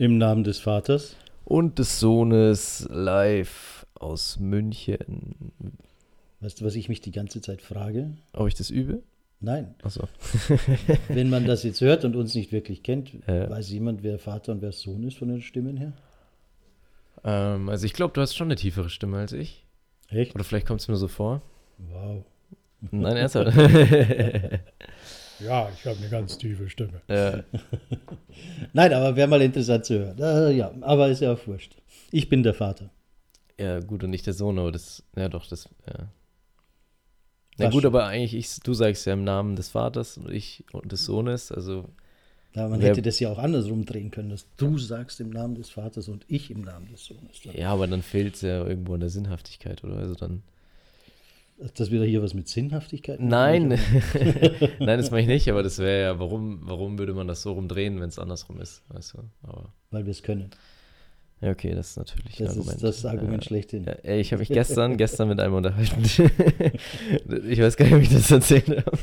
Im Namen des Vaters. Und des Sohnes live aus München. Weißt du, was ich mich die ganze Zeit frage? Ob ich das übe? Nein. Achso. Wenn man das jetzt hört und uns nicht wirklich kennt, Ja. weiß jemand, wer Vater und wer Sohn ist von den Stimmen her? ähm, also ich glaube, du hast schon eine tiefere Stimme als ich. Echt? Oder vielleicht kommt es mir so vor. Wow. Nein, ernsthaft. Ja, ich habe eine ganz tiefe Stimme. ja. Nein, aber wäre mal interessant zu hören. Äh, ja, aber ist ja auch wurscht. Ich bin der Vater. ja, gut, und nicht der Sohn, aber das, ja doch, das, ja. Na gut, aber eigentlich, ich, du sagst ja im Namen des Vaters und ich und des Sohnes, also, Ja, man Wer- hätte das ja auch andersrum drehen können, dass du sagst im Namen des Vaters und ich im Namen des Sohnes. ja, aber dann fehlt es ja irgendwo an der Sinnhaftigkeit, oder? Also dann, Dass wir hier was mit Sinnhaftigkeit machen? nein, nein, das meine ich nicht, aber das wäre ja, warum, warum würde man das so rumdrehen, wenn es andersrum ist, weißt du? Aber, Weil wir es können. ja, okay, das ist natürlich ein Das Argument. ist das Argument ja. schlechthin. Ja, ey, ich habe mich gestern, gestern mit einem unterhalten. ich weiß gar nicht, ob ich das erzählt habe.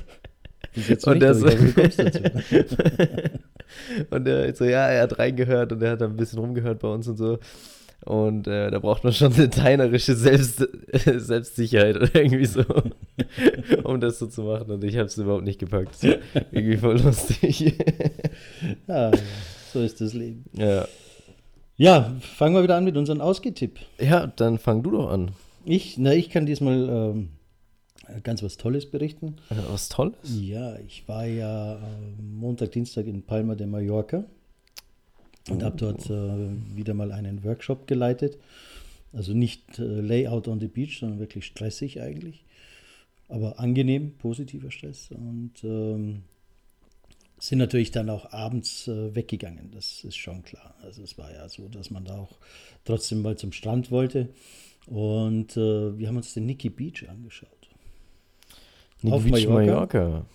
Jetzt Und der so, und der so, ja, er hat reingehört und er hat da ein bisschen rumgehört bei uns und so. Und äh, da braucht man schon eine teinerische Selbst, Selbstsicherheit oder irgendwie so, um das so zu machen. Und ich habe es überhaupt nicht gepackt. Irgendwie voll lustig. Ja, so ist das Leben. ja. Ja, fangen wir wieder an mit unserem Ausgetipp. ja, dann fang du doch an. Ich, na, ich kann diesmal ähm, ganz was Tolles berichten. Äh, Was Tolles. Ja, ich war ja ähm, Montag, Dienstag in Palma de Mallorca und habe dort äh, wieder mal einen Workshop geleitet. Also nicht äh, Layout on the Beach, sondern wirklich stressig eigentlich. Aber angenehm, positiver Stress. Und ähm, sind natürlich dann auch abends äh, weggegangen, das ist schon klar. Also es war ja so, dass man da auch trotzdem mal zum Strand wollte. Und äh, wir haben uns den Nikki Beach angeschaut. Auf Beach Mallorca? Mallorca.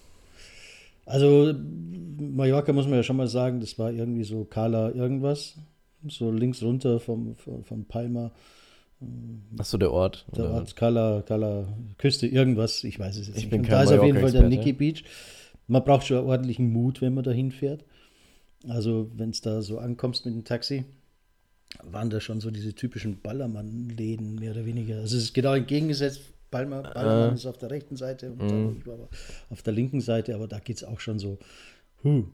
Also Mallorca muss man ja schon mal sagen, das war irgendwie so Kala irgendwas. So links runter vom, von Palma. Achso, der Ort. Da oder? es Kala, Kala, Küste, irgendwas, ich weiß es jetzt Ich nicht. bin kein da ist auf jeden Fall der. Nikki Beach. Man braucht schon ordentlichen Mut, wenn man da hinfährt. Also wenn es da so ankommst mit dem Taxi, waren da schon so diese typischen Ballermann-Läden, mehr oder weniger. Also es ist genau entgegengesetzt. Balmer, Ballermann Ah. ist auf der rechten Seite und Mhm. ich war aber auf der linken Seite, aber da geht es auch schon so huh,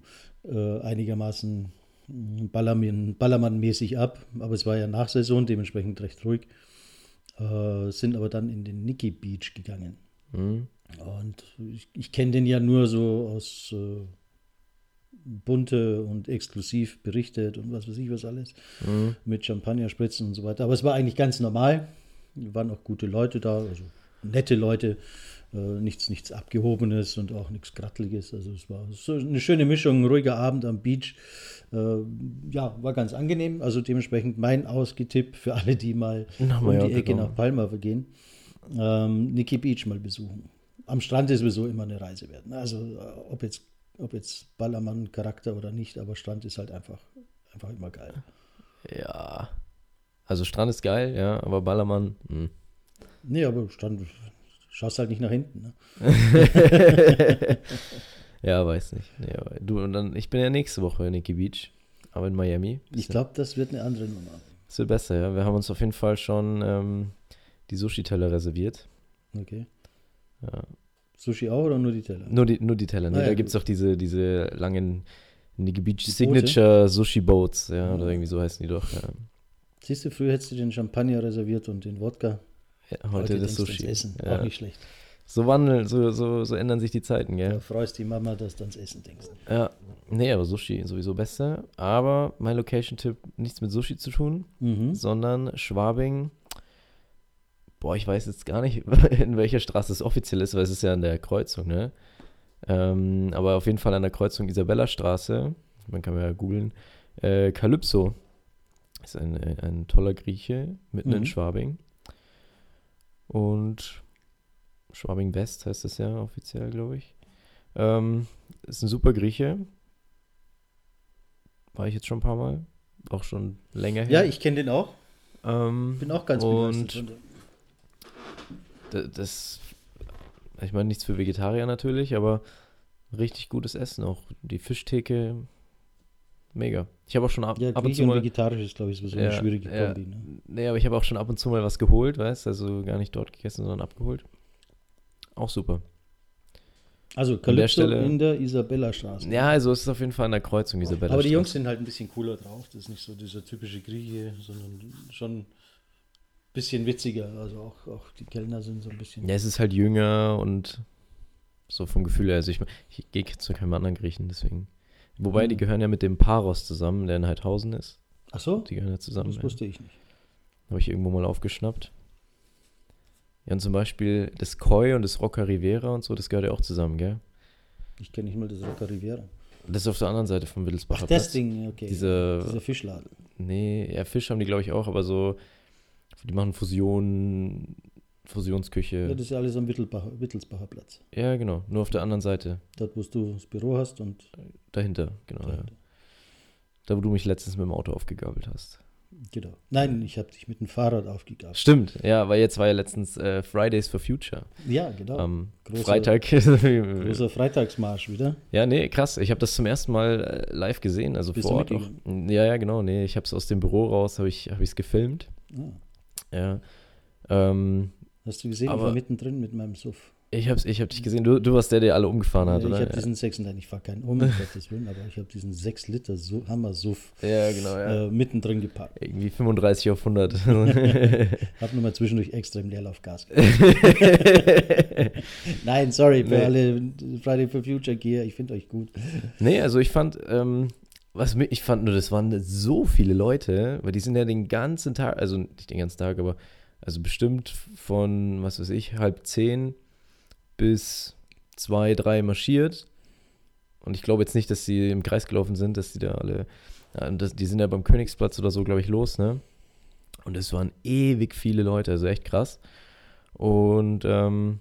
äh, einigermaßen Ballermann, Ballermann-mäßig ab. Aber es war ja Nachsaison, dementsprechend recht ruhig. Äh, sind aber dann in den Nikki Beach gegangen. Hm? Und ich, ich kenne den ja nur so aus äh, bunte und exklusiv berichtet und was weiß ich was alles. Hm? Mit Champagnerspritzen und so weiter. Aber es war eigentlich ganz normal. Waren auch gute Leute da, also nette Leute. Äh, nichts, nichts Abgehobenes und auch nichts Gratteliges. Also es war so eine schöne Mischung, ein ruhiger Abend am Beach. Äh, ja, war ganz angenehm. Also dementsprechend mein Ausgetipp für alle, die mal Nach um die Mallorca Ecke kommen. nach Palma gehen. Ähm, Nikki Beach mal besuchen. Am Strand ist sowieso immer eine Reise wert. ne? Also äh, ob jetzt, ob jetzt Ballermann-Charakter oder nicht, aber Strand ist halt einfach, einfach immer geil. Ja. Also Strand ist geil, ja, aber Ballermann. Hm. Nee, aber Strand, schaust halt nicht nach hinten. Ne? ja, weiß nicht. Aber du und dann, ich bin ja nächste Woche in Nikki Beach, aber in Miami. Ich glaube, das wird eine andere Nummer. Das wird besser, ja. Wir haben uns auf jeden Fall schon ähm, die Sushi-Teller reserviert. Okay. Ja. Sushi auch oder nur die Teller? Nur die, nur die Teller. Nee, Ah, ja, da gibt es auch diese, diese langen Nikki Beach Die Boote? Signature Sushi Boats, ja, Ah. oder irgendwie so heißen die doch. Ja. Siehst du, früher hättest du den Champagner reserviert und den Wodka. Heute, das du Sushi. Essen. Ja. Auch nicht schlecht. So wandeln, so, so, so ändern sich die Zeiten, gell? freust die Mama, dass du ans Essen denkst. Ja. Nee, aber Sushi sowieso besser. Aber mein Location-Tipp, nichts mit Sushi zu tun, Mhm. sondern Schwabing. Boah, ich weiß jetzt gar nicht, in welcher Straße es offiziell ist, weil es ist ja an der Kreuzung, ne? Ähm, aber auf jeden Fall an der Kreuzung Isabella-Straße, man kann ja googeln, äh, Calypso ist ein, äh, ein toller Grieche mitten in Mhm. Schwabing. Und Schwabing West heißt es ja offiziell, glaube ich. Ähm, ist ein super Grieche. War ich jetzt schon ein paar Mal. Auch schon länger her. Ja, ich kenne den auch. Ähm, Bin auch ganz und das, ich meine, nichts für Vegetarier natürlich, aber richtig gutes Essen. Auch die Fischtheke mega. Ich habe auch schon ab, Ja, ab und zu und mal. vegetarisch ist, glaube ich, so Ja, eine schwierige ja. Kombi. Ne? Nee, aber ich habe auch schon ab und zu mal was geholt, weißt Also gar nicht dort gegessen, sondern abgeholt. Auch super. Also Calypso Stelle- in der Isabella-Straße. Ja, also es ist auf jeden Fall an der Kreuzung, Isabella. Aber die Jungs sind halt ein bisschen cooler drauf. Das ist nicht so dieser typische Grieche, sondern schon ein bisschen witziger. Also auch, auch die Kellner sind so ein bisschen. Ja, es ist halt jünger und so vom Gefühl her. Also ich, ich gehe zu keinem anderen Griechen, deswegen. Wobei, Mhm. die gehören ja mit dem Paros zusammen, der in Heidhausen ist. Ach so? Die gehören ja zusammen. Das Ja. wusste ich nicht. Habe ich irgendwo mal aufgeschnappt. Ja, und zum Beispiel das Koi und das Rocca Rivera und so, das gehört ja auch zusammen, gell? Ich kenne nicht mal das Rocca Rivera. Das ist auf der anderen Seite vom Wittelsbacher Ach, das Platz. Ding, okay. Diese, Dieser Fischladen. nee, ja, Fisch haben die, glaube ich, auch, aber so, die machen Fusion, Fusionsküche. Ja, das ist ja alles am Wittelsbacher, Wittelsbacher Platz. Ja, genau, nur auf der anderen Seite, Dort, wo du das Büro hast und. dahinter, genau, ja. Da, wo du mich letztens mit dem Auto aufgegabelt hast. Genau. Nein, ich habe dich mit dem Fahrrad aufgegabelt. Stimmt, ja, weil jetzt war ja letztens äh, Fridays for Future Ja, genau. am Großer- Freitag. Großer Freitagsmarsch wieder. Ja, nee, krass. Ich habe das zum ersten Mal äh, live gesehen, also Bist vor Ort auch. Ja, ja, genau. Nee, ich habe es aus dem Büro raus, habe ich es gefilmt. Ah. Ja. Ähm, Hast du gesehen, ich Aber- war mittendrin mit meinem Suff. ich habe ich hab dich gesehen. Du, du warst der, der alle umgefahren hat, ich oder? habe diesen 6, nein, ich fahre keinen um, Gottes Willen, aber ich habe diesen 6 Liter Su Hammer-Suff ja, genau, ja. äh, mittendrin geparkt. Irgendwie 35 auf 100. Hab nochmal zwischendurch extra im Leerlauf Gas gegeben. Nein, sorry für Nee. alle Friday for Future Gear, ich finde euch gut. nee, also ich fand, ähm, was mi- ich fand nur, das waren so viele Leute, weil die sind ja den ganzen Tag, also nicht den ganzen Tag, aber also bestimmt von, was weiß ich, halb zehn bis zwei, drei marschiert. Und ich glaube jetzt nicht, dass sie im Kreis gelaufen sind, dass die da alle, ja, das, die sind ja beim Königsplatz oder so, glaube ich, los, ne? Und es waren ewig viele Leute, also echt krass. Und ähm,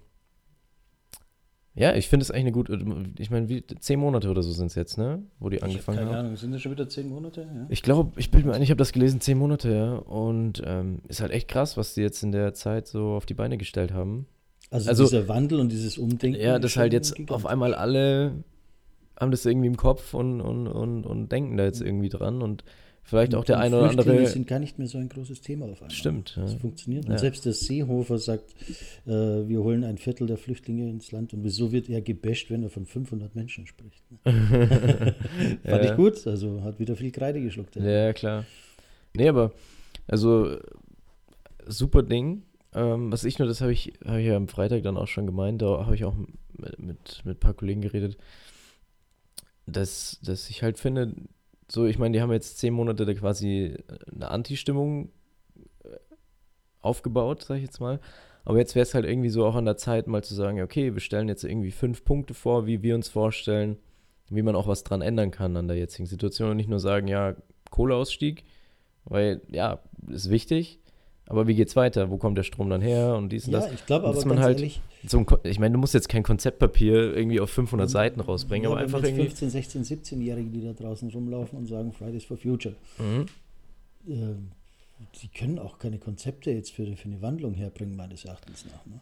ja, ich finde es eigentlich eine gute, ich meine, wie zehn Monate oder so sind es jetzt, ne? Wo die Ich hab angefangen keine haben. Ahnung, sind das schon wieder 10 Monate? Ja. Ich glaube, ich bin mir ein, ich habe das gelesen, zehn Monate, ja. Und ähm, ist halt echt krass, was die jetzt in der Zeit so auf die Beine gestellt haben. Also, Also- dieser Wandel und dieses Umdenken. Ja, das halt jetzt gigantisch. auf einmal alle haben das irgendwie im Kopf und, und, und, und denken da jetzt irgendwie dran und vielleicht auch der Und eine oder Flüchtlinge andere. sind gar nicht mehr so ein großes Thema auf einmal. Stimmt, ja. Das funktioniert. Und Ja. selbst der Seehofer sagt, äh, wir holen ein Viertel der Flüchtlinge ins Land. Und wieso wird er gebasht, wenn er von 500 Menschen spricht? ne? Fand Ja. ich gut. Also hat wieder viel Kreide geschluckt. Ja, ja, klar. Nee, aber also super Ding. Ähm, was ich nur, das habe ich, hab ich ja am Freitag dann auch schon gemeint, da habe ich auch mit, mit, mit ein paar Kollegen geredet, dass, dass ich halt finde, so, ich meine, die haben jetzt zehn Monate da quasi eine Anti-Stimmung äh, aufgebaut, sag ich jetzt mal. Aber jetzt wäre es halt irgendwie so auch an der Zeit, mal zu sagen, okay, wir stellen jetzt irgendwie fünf Punkte vor, wie wir uns vorstellen, wie man auch was dran ändern kann an der jetzigen Situation und nicht nur sagen, ja, Kohleausstieg, weil ja, ist wichtig, aber wie geht's weiter? Wo kommt der Strom dann her und dies und Ja, das? ich glaube aber dass man halt ehrlich, Zum, Ko- ich meine, du musst jetzt kein Konzeptpapier irgendwie auf 500 Seiten rausbringen, ja, aber einfach irgendwie. 15, 16, 17-Jährige, die da draußen rumlaufen und sagen Fridays for Future, Mhm. äh, die können auch keine Konzepte jetzt für, für eine Wandlung herbringen, meines Erachtens nach. Ne?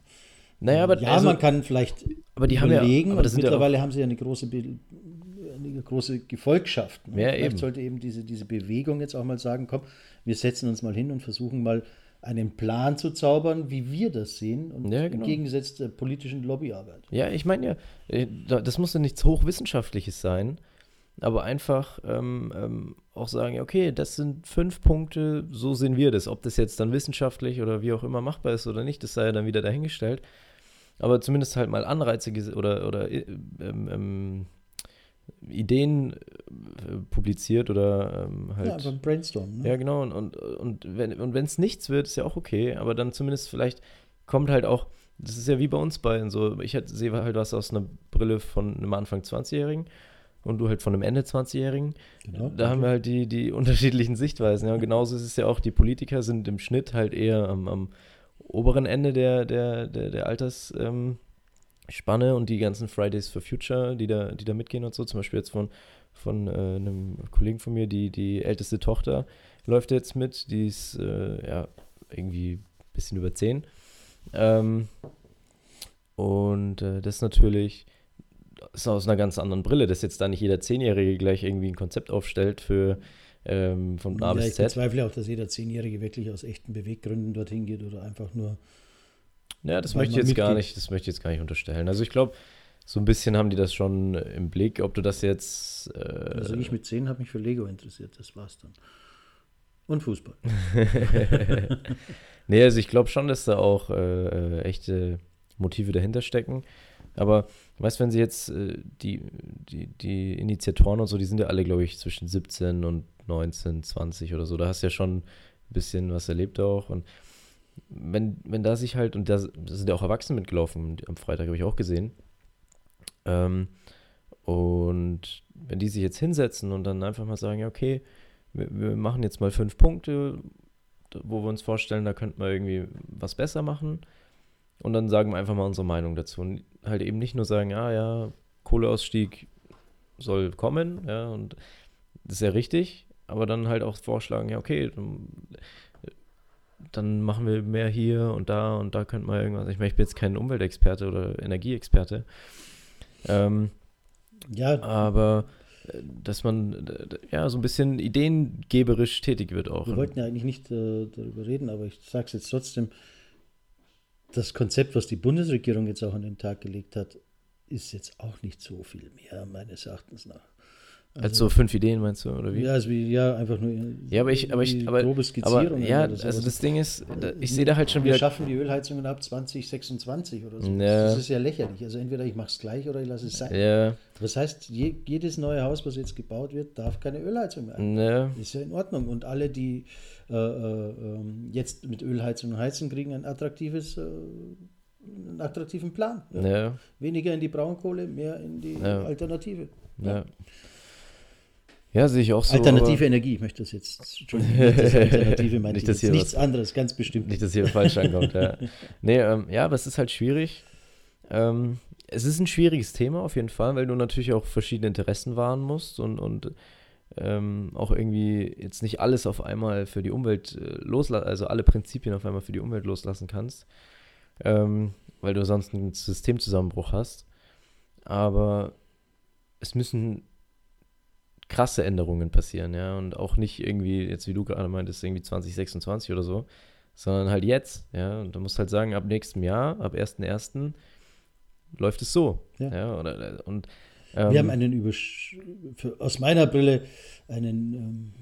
Naja, aber, ja, also, man kann vielleicht aber die haben ja, überlegen. aber sind ja mittlerweile haben sie ja eine große, eine große Gefolgschaft. Ne? Ja, Vielleicht eben. sollte eben diese, diese Bewegung jetzt auch mal sagen, komm, wir setzen uns mal hin und versuchen mal einen Plan zu zaubern, wie wir das sehen und Ja, genau. im Gegensatz der politischen Lobbyarbeit. Ja, ich meine ja, äh, da- das muss ja nichts Hochwissenschaftliches sein, aber einfach ähm, ähm, auch sagen, okay, das sind fünf Punkte, so sehen wir das. Ob das jetzt dann wissenschaftlich oder wie auch immer machbar ist oder nicht, das sei ja dann wieder dahingestellt. Aber zumindest halt mal Anreize oder, oder äh, ähm, ähm, Ideen äh, publiziert oder ähm, halt. Ja, einfach ein Brainstorm. Ne? Ja, genau. Und, und, und wenn und es nichts wird, ist ja auch okay. Aber dann zumindest vielleicht kommt halt auch, das ist ja wie bei uns beiden so. Ich halt, sehe halt was aus einer Brille von einem Anfang 20-Jährigen und du halt von einem Ende 20-Jährigen. Genau. Da haben wir halt die, die unterschiedlichen Sichtweisen. Ja. Und genauso ist es ja auch, die Politiker sind im Schnitt halt eher am, am oberen Ende der, der, der, der Altersspanne ähm, Spanne und die ganzen Fridays for Future, die da, die da mitgehen und so. Zum Beispiel jetzt von, von äh, einem Kollegen von mir, die, die älteste Tochter läuft jetzt mit, die ist äh, ja irgendwie ein bisschen über 10. Ähm, und äh, das ist natürlich ist aus einer ganz anderen Brille, dass jetzt da nicht jeder Zehnjährige gleich irgendwie ein Konzept aufstellt für ähm, von A Ja, bis ich Z. bezweifle auch, dass jeder Zehnjährige wirklich aus echten Beweggründen dorthin geht oder einfach nur. Ja, das möchte ich jetzt gar mitgeht. nicht, das möchte ich jetzt gar nicht unterstellen. Also ich glaube, so ein bisschen haben die das schon im Blick, ob du das jetzt äh, Also ich mit zehn habe mich für Lego interessiert, das war's dann. Und Fußball. nee, also ich glaube schon, dass da auch äh, äh, echte Motive dahinter stecken. Aber weißt wenn sie jetzt äh, die, die, die Initiatoren und so, die sind ja alle, glaube ich, zwischen 17 und 19, 20 oder so. Da hast du ja schon ein bisschen was erlebt auch. Und wenn, wenn da sich halt, und da sind ja auch Erwachsene mitgelaufen, am Freitag habe ich auch gesehen. Ähm, und wenn die sich jetzt hinsetzen und dann einfach mal sagen, ja, okay, wir, wir machen jetzt mal fünf Punkte, wo wir uns vorstellen, da könnten wir irgendwie was besser machen. Und dann sagen wir einfach mal unsere Meinung dazu. Und halt eben nicht nur sagen, ah ja, Kohleausstieg soll kommen, ja, und das ist ja richtig, aber dann halt auch vorschlagen, ja, okay, dann, machen wir mehr hier und da und da könnte man irgendwas. Ich meine, ich bin jetzt kein Umweltexperte oder Energieexperte. Ähm, Ja, aber äh, dass man äh, ja so ein bisschen ideengeberisch tätig wird auch. wir wollten ja eigentlich nicht äh, darüber reden, aber ich sage es jetzt trotzdem. Das Konzept, was die Bundesregierung jetzt auch an den Tag gelegt hat, ist jetzt auch nicht so viel mehr, meines Erachtens nach. Also so fünf Ideen meinst du, oder wie? Ja, also wie, ja, einfach nur Ja, aber ich, aber ich, aber, grobe aber ja, also das Ding ist, da- ich sehe da halt schon wir wieder, schaffen die Ölheizungen ab 2026 oder so. Ja. Das ist ja lächerlich. Also entweder ich mache es gleich oder ich lasse es sein. ja, Das heißt, je, jedes neue Haus, was jetzt gebaut wird, darf keine Ölheizung mehr. ne, Ist ja in Ordnung. Und alle, die äh, äh, ähm, jetzt mit Ölheizung heizen, kriegen ein attraktives, äh, einen attraktiven Plan. Ja. Weniger in die Braunkohle, mehr in die Ja. Alternative. ne. Ja, sehe ich auch so. Alternative Energie, ich möchte das jetzt, Entschuldigung, das Alternative meine Nicht, ich jetzt. Nichts was- anderes, ganz bestimmt. nicht, dass hier falsch ankommt, ja. Nee, ähm, ja, aber es ist halt schwierig. Ähm, es ist ein schwieriges Thema auf jeden Fall, weil du natürlich auch verschiedene Interessen wahren musst und, und ähm, auch irgendwie jetzt nicht alles auf einmal für die Umwelt äh, loslassen, also alle Prinzipien auf einmal für die Umwelt loslassen kannst, ähm, weil du sonst einen Systemzusammenbruch hast. Aber es müssen krasse Änderungen passieren, ja, und auch nicht irgendwie, jetzt wie du gerade meintest, irgendwie 2026 oder so, sondern halt jetzt, ja, und du musst halt sagen, ab nächstem Jahr, ab 1.1. läuft es so, Ja. ja, oder, und Wir ähm, haben einen Übersch für, aus meiner Brille einen ähm,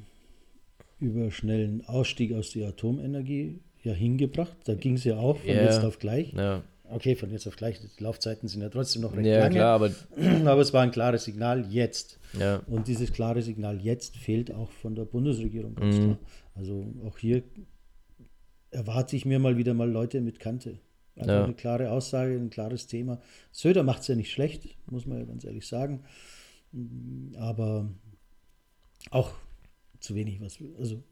überschnellen Ausstieg aus der Atomenergie ja hingebracht. Da ging es ja auch von Ja. jetzt auf gleich. ja, Okay, von jetzt auf gleich. Die Laufzeiten sind ja trotzdem noch recht ja lange. klar, aber Aber es war ein klares Signal jetzt. ja, Und dieses klare Signal jetzt fehlt auch von der Bundesregierung ganz Mhm. klar. Also auch hier erwarte ich mir mal wieder mal Leute mit Kante. Einfach Ja. eine klare Aussage, ein klares Thema. Söder macht es ja nicht schlecht, muss man ja ganz ehrlich sagen. Aber auch zu wenig was. Also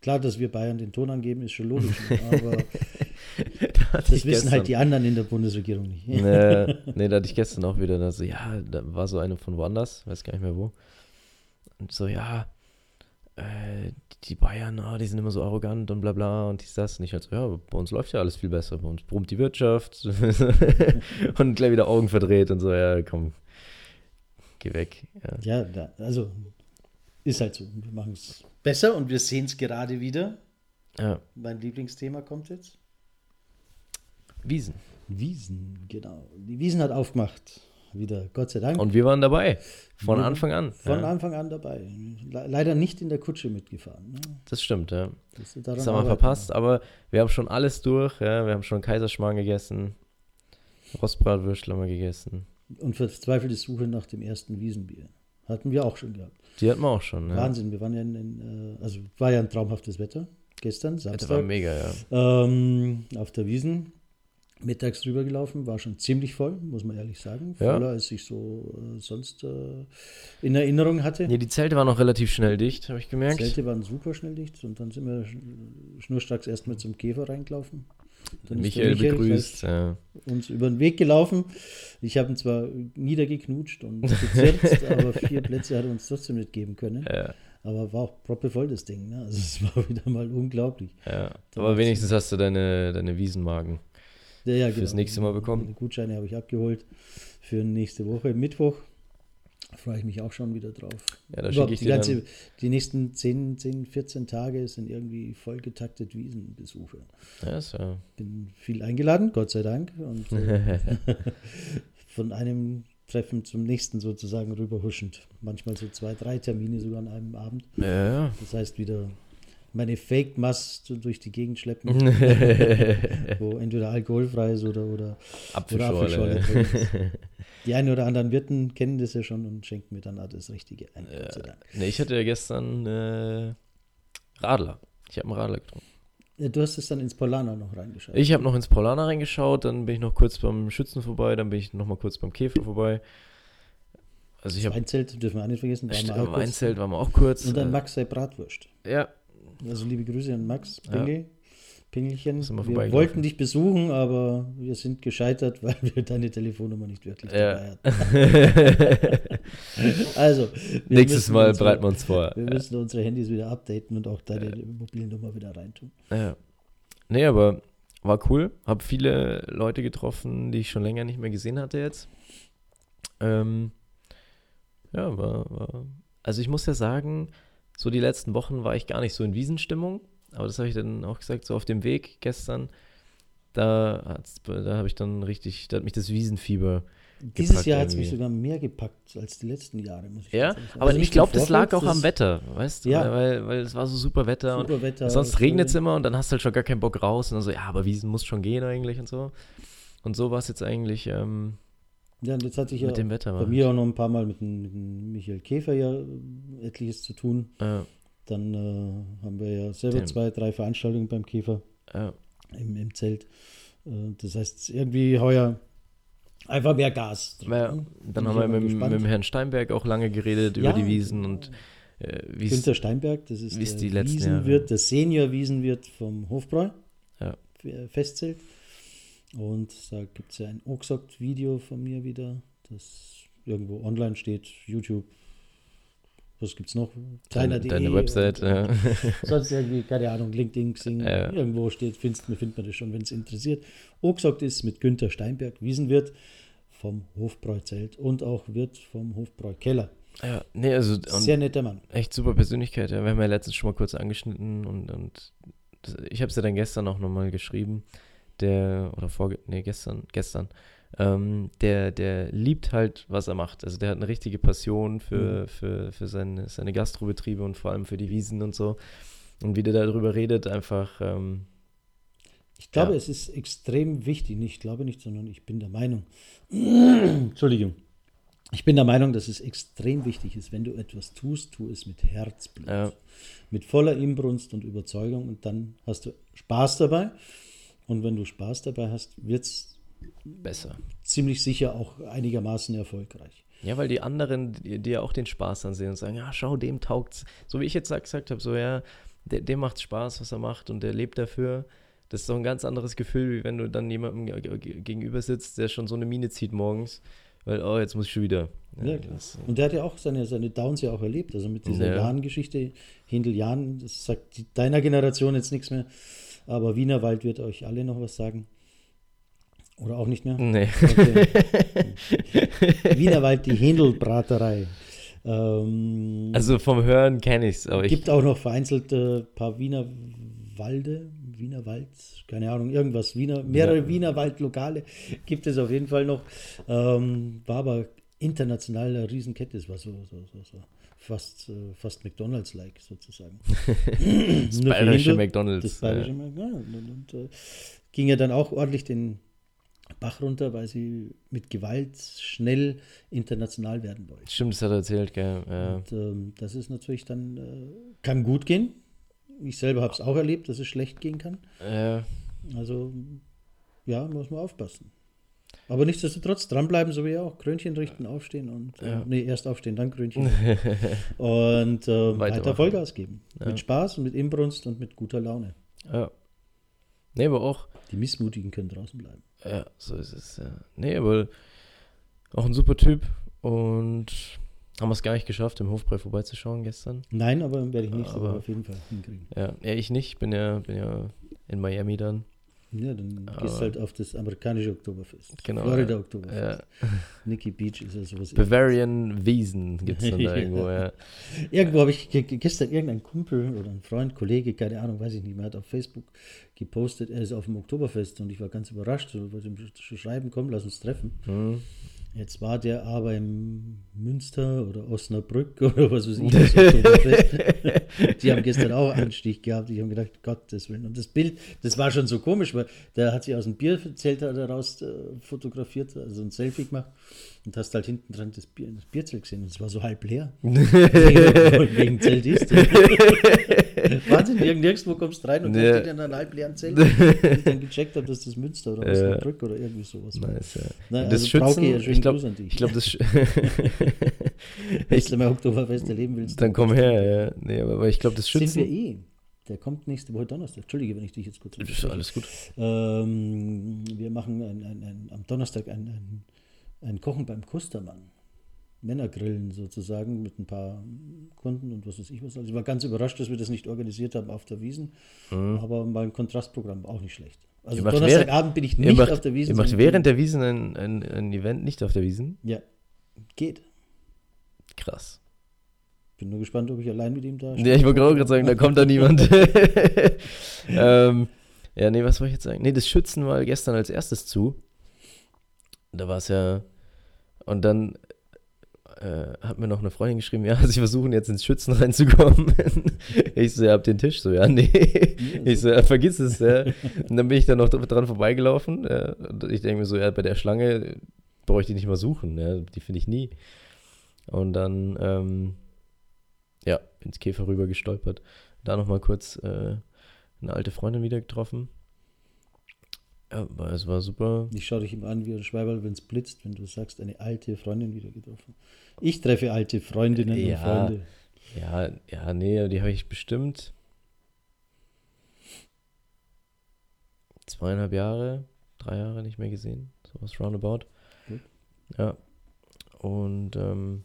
klar, dass wir Bayern den Ton angeben, ist schon logisch. aber das wissen halt die anderen in der Bundesregierung nicht. Nee, nee, da hatte ich gestern auch wieder, da so, ja, da war so eine von woanders, weiß gar nicht mehr wo. Und so, ja, äh, die Bayern, ah, die sind immer so arrogant und bla bla und dies, das. Und ich halt so, ja, bei uns läuft ja alles viel besser, bei uns brummt die Wirtschaft und gleich wieder Augen verdreht und so, ja, komm, geh weg. Ja. Ja, da, also ist halt so. Wir machen es besser und wir sehen es gerade wieder. ja. Mein Lieblingsthema kommt jetzt. Wiesen. Wiesen, genau. Die Wiesen hat aufgemacht. Wieder, Gott sei Dank. Und wir waren dabei, von Wir- Anfang an. von ja. Anfang an dabei. Le leider nicht in der Kutsche mitgefahren. Ne? Das stimmt, ja. Das, Das haben wir verpasst, aber wir haben schon alles durch, ja. Wir haben schon Kaiserschmarrn gegessen, Rostbratwürstel haben wir gegessen. Und verzweifelte Suche nach dem ersten Wiesenbier. Hatten wir auch schon gehabt. Die hatten wir auch schon, ja. Wahnsinn, wir waren ja in, in äh, also war ja ein traumhaftes Wetter gestern, Das war Samstag. mega, ja. Ähm, auf der Wiesen mittags drüber gelaufen, war schon ziemlich voll, muss man ehrlich sagen. Ja. Voller, als ich so äh, sonst äh, in Erinnerung hatte. Nee, die Zelte waren noch relativ schnell dicht, habe ich gemerkt. Zelte waren super schnell dicht und dann sind wir sch- schnurstracks erstmal zum Käfer reingelaufen. Dann der Michael begrüßt, ja. uns über den Weg gelaufen. Ich habe ihn zwar niedergeknutscht und gezerrt, aber vier Plätze hat er uns trotzdem nicht geben können. ja, Aber war auch proppevoll das Ding. Ne? Also es war wieder mal unglaublich. ja. Aber wenigstens hast du deine, deine Wiesenmagen Ja, ja, fürs nächste Mal bekommen. Die Gutscheine habe ich abgeholt für nächste Woche, Mittwoch. Freue ich mich auch schon wieder drauf. Ja, da schicke ich die, dir ganze, dann, die nächsten 10, 10, 14 Tage sind irgendwie vollgetaktet Wiesenbesuche. ja, ja, Bin viel eingeladen, Gott sei Dank. Und äh, von einem Treffen zum nächsten sozusagen rüberhuschend. Manchmal so zwei, drei Termine sogar an einem Abend. ja, ja. Das heißt wieder meine Fake Mast durch die Gegend schleppen, wo entweder alkoholfrei ist oder, oder, oder Apfelschorle Apfelschorle. drin ist. Die einen oder anderen Wirten kennen das ja schon und schenken mir dann auch das Richtige ein. Dank. Nee, ich hatte ja gestern äh, Radler. Ich habe einen Radler getrunken. Ja, Du hast es dann ins Polana noch reingeschaut. Ich habe noch ins Paulaner reingeschaut, dann bin ich noch kurz beim Schützen vorbei, dann bin ich noch mal kurz beim Käfer vorbei. Also ich habe Weinzelt dürfen wir auch nicht vergessen. kurz. Weinzelt waren wir auch kurz. Und dann äh, Max sei Bratwurst. Ja, Also liebe Grüße an Max Ja. Pingel. Pingelchen. Sind wir wollten dich besuchen, aber wir sind gescheitert, weil wir deine Telefonnummer nicht wirklich Ja. dabei hatten. Also, nächstes Mal unsere- bereiten wir uns vor. Wir müssen unsere Handys wieder updaten und auch deine Mobilnummer wieder reintun. Ja. Nee, aber war cool. Hab viele Leute getroffen, die ich schon länger nicht mehr gesehen hatte jetzt. Ähm, ja, war, war. Also ich muss ja sagen, so die letzten Wochen war ich gar nicht so in Wiesenstimmung. Aber das habe ich dann auch gesagt, so auf dem Weg gestern. Da, da habe ich dann richtig, da hat mich das Wiesenfieber. Dieses gepackt Jahr hat es mich sogar mehr gepackt als die letzten Jahre, muss ich Ja, sagen. aber Also ich glaube, das lag auch am Wetter, weißt du? Ja. Weil, weil es war so super Wetter. und Super Wetter. Sonst regnet es immer und dann hast du halt schon gar keinen Bock raus und dann so, ja, aber Wiesen muss schon gehen eigentlich und so. Und so war es jetzt eigentlich ähm, Ja, und jetzt hatte ich ja mit dem Wetter. bei mir auch noch ein paar Mal mit dem, mit dem Michael Käfer ja etliches zu tun. Ja, Dann äh, haben wir ja selber Den- zwei, drei Veranstaltungen beim Käfer ja, im, im Zelt. Äh, das heißt, irgendwie heuer einfach mehr Gas. ja. ne? Dann haben wir mit, dem- gespannt. mit dem Herrn Steinberg auch lange geredet über Ja, die Wiesen und äh, wie es. Günther Steinberg, das ist der die Wiesenwirt, der Senior-Wiesenwirt vom Hofbräu. Ja. Festzelt. Und da gibt es ja ein Oxoct-Video von mir wieder, das irgendwo online steht, YouTube. Was gibt's noch? Deine, Kleiner.de deine Website, ja. Sonst irgendwie, keine Ahnung, LinkedIn, Xing, Ja. irgendwo steht, findet man, findet man das schon, wenn es interessiert. Oxoct ist mit Günther Steinberg, Wiesenwirt vom Hofbräuzelt und auch Wirt vom Hofbräu Keller. ja. Nee, also Sehr netter Mann. echt super Persönlichkeit. Ja. Wir haben ja letztens schon mal kurz angeschnitten und, und das, ich habe es ja dann gestern auch nochmal geschrieben. Der, oder vorge, nee, gestern, gestern. Ähm, der, der liebt halt, was er macht. Also der hat eine richtige Passion für, Mhm. für, für seine, seine Gastrobetriebe und vor allem für die Wiesen und so. Und wie der darüber redet, einfach, ähm, Ich glaube, Ja. es ist extrem wichtig, nicht, ich glaube nicht, sondern ich bin der Meinung, Entschuldigung, ich bin der Meinung, dass es extrem wichtig ist, wenn du etwas tust, tu es mit Herzblut, Ja. mit voller Inbrunst und Überzeugung und dann hast du Spaß dabei. Und wenn du Spaß dabei hast, wird es besser. ziemlich sicher auch einigermaßen erfolgreich. Ja, weil die anderen, die, die ja auch den Spaß ansehen und sagen, ja, schau, dem taugt's. So wie ich jetzt sag- gesagt habe, so, ja, der, dem macht Spaß, was er macht und der lebt dafür. Das ist doch ein ganz anderes Gefühl, wie wenn du dann jemandem ge- ge- gegenüber sitzt, der schon so eine Miene zieht morgens, weil, oh, jetzt muss ich schon wieder. Ja, klar. das, Und der hat ja auch seine, seine Downs ja auch erlebt. Also mit dieser Ja. Jahn-Geschichte, Hindel Jahn, das sagt deiner Generation jetzt nichts mehr. Aber Wienerwald wird euch alle noch was sagen. Oder auch nicht mehr? nee. Okay. Wienerwald, die Händelbraterei. Ähm, Also vom Hören kenne ich's, aber ich. gibt auch noch vereinzelt ein paar Wiener Walde, Wiener Wald, keine Ahnung, irgendwas, Wiener, mehrere Ja. Wiener Waldlokale gibt es auf jeden Fall noch. Ähm, war aber international eine Riesenkette, es war so, so, so, so fast, äh, fast McDonalds-like sozusagen. das bayerische McDonalds. Das bayerische McDonalds. Und, und äh, ging ja dann auch ordentlich den Bach runter, weil sie mit Gewalt schnell international werden wollten. Stimmt, das hat er erzählt, gell. Ja. Und ähm, das ist natürlich dann, äh, kann gut gehen. Ich selber habe es auch erlebt, dass es schlecht gehen kann. Ja. Also, ja, muss man aufpassen. Aber nichtsdestotrotz dranbleiben, so wie auch. Krönchen richten, aufstehen und, äh, Ja. nee, erst aufstehen, dann Krönchen. und äh, weiter. Vollgas geben. Ja. Mit Spaß und mit Inbrunst und mit guter Laune. ja. Nee, aber auch, Die Missmutigen können draußen bleiben. Ja, so ist es. Ja. Nee, aber auch ein super Typ und haben wir es gar nicht geschafft, im Hofbrei vorbeizuschauen gestern. Nein, aber werde ich nächste Aber- Woche auf jeden Fall hinkriegen. Ja, ja ich nicht. Bin ja, bin ja in Miami dann. Ja, dann Aber- gehst halt auf das amerikanische Oktoberfest. Genau, Florida. Oktoberfest. Ja. Nikki Beach ist ja sowas. Bavarian Wiesen gibt es dann da irgendwo, ja. Irgendwo habe ich ge- ge- gestern irgendein Kumpel oder ein Freund, Kollege, keine Ahnung, weiß ich nicht mehr, hat auf Facebook gepostet, er ist auf dem Oktoberfest und ich war ganz überrascht. So, wollte ihm sch- schreiben, komm, lass uns treffen. Hm. Jetzt war der aber im Münster oder Osnabrück oder was weiß ich. Die haben gestern auch Anstich gehabt. Ich habe gedacht, Gottes Willen. Und das Bild, das war schon so komisch, weil der hat sich aus dem Bierzelt heraus äh, fotografiert, also ein Selfie gemacht und hast halt hinten dran das, Bier, das Bierzelt gesehen und es war so halb leer. wegen, wegen Zelt ist. Wahnsinn, irgend- nirgendwo kommst du rein und Ja. da steht in einem halb leeren Zelt. Und ich dann gecheckt habe, dass das Münster oder Ja. Osnabrück oder irgendwie sowas war. Nice, ja. Na, das also Brauke, ja, Schützen, schönen ich glaube, Gruß an dich. ich glaube, das Wenn du mal Oktoberfest erleben willst, dann komm her, ja. Nee, aber aber ich glaube, das sind wir Schützen. eh. Der kommt nächste Woche Donnerstag. Entschuldige, wenn ich dich jetzt kurz Das ist alles gut. Ähm, wir machen ein, ein, ein, am Donnerstag ein, ein, Kochen beim Kustermann. Männergrillen sozusagen mit ein paar Kunden und was weiß ich was. Also ich war ganz überrascht, dass wir das nicht organisiert haben auf der Wiesen. Aber mal ein Kontrastprogramm war auch nicht schlecht. Also Ihr Donnerstagabend bin ich nicht macht, auf der Wiesen. ihr macht während der Wiesen ein, ein, ein Event nicht auf der Wiesen? Ja, geht. Krass. Bin nur gespannt, ob ich allein mit ihm da Ja, ich wollte gerade sagen, da kommt da niemand. ähm, ja, nee, was wollte ich jetzt sagen? Nee, das Schützen war gestern als erstes zu. Da war es ja. Und dann äh, hat mir noch eine Freundin geschrieben, ja, sie versuchen jetzt ins Schützen reinzukommen. ich so, ja, hab den Tisch so, ja, nee. Ich so, ja, vergiss es, ja. Und dann bin ich dann noch dran vorbeigelaufen. Ja. Ich denke mir so, ja, bei der Schlange brauche ich die nicht mal suchen, ja, die finde ich nie. Und dann, ähm, ja, ins Käfer rüber gestolpert. Da nochmal kurz äh, eine alte Freundin wieder getroffen. Ja, war, es war super. Ich schaue dich immer an wie ein Schweiberl, wenn es blitzt, wenn du sagst, eine alte Freundin wieder getroffen. Ich treffe alte Freundinnen Ja. und Freunde. Ja, ja, nee, die habe ich bestimmt zweieinhalb Jahre, drei Jahre nicht mehr gesehen. Sowas roundabout. Gut. Ja. Und ähm,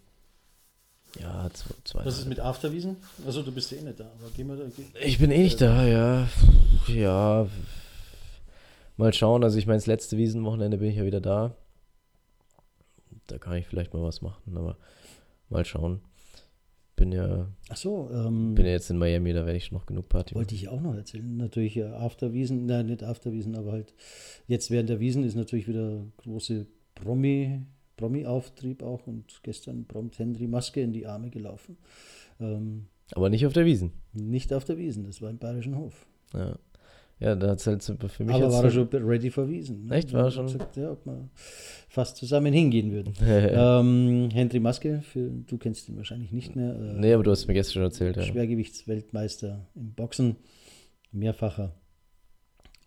ja, zwei, zwei Was ist mit Afterwiesen? Also du bist ja eh nicht da, aber gehen wir da. Geh. Ich bin eh nicht da, ja. Ja. Mal schauen. Also ich meine, das letzte Wiesenwochenende bin ich ja wieder da. Da kann ich vielleicht mal was machen, aber mal schauen. Bin ja, Ach so, ähm, bin ja jetzt in Miami, da werde ich noch genug Party machen. wollte ich auch noch erzählen. Natürlich äh, Afterwiesen, nein, nicht Afterwiesen, aber halt jetzt während der Wiesen ist natürlich wieder große Promi, Promi-Auftrieb auch und gestern prompt Henry Maske in die Arme gelaufen. Ähm, Aber nicht auf der Wiesen. nicht auf der Wiesen, das war im Bayerischen Hof. Ja, ja da hat es halt für mich Aber war er schon ready for Wiesen. ne? Echt? War er schon? Gesagt, ja, ob wir fast zusammen hingehen würden. ähm, Henry Maske, für, du kennst ihn wahrscheinlich nicht mehr. Äh, nee, aber du hast mir gestern schon erzählt, ja. Schwergewichtsweltmeister im Boxen, mehrfacher.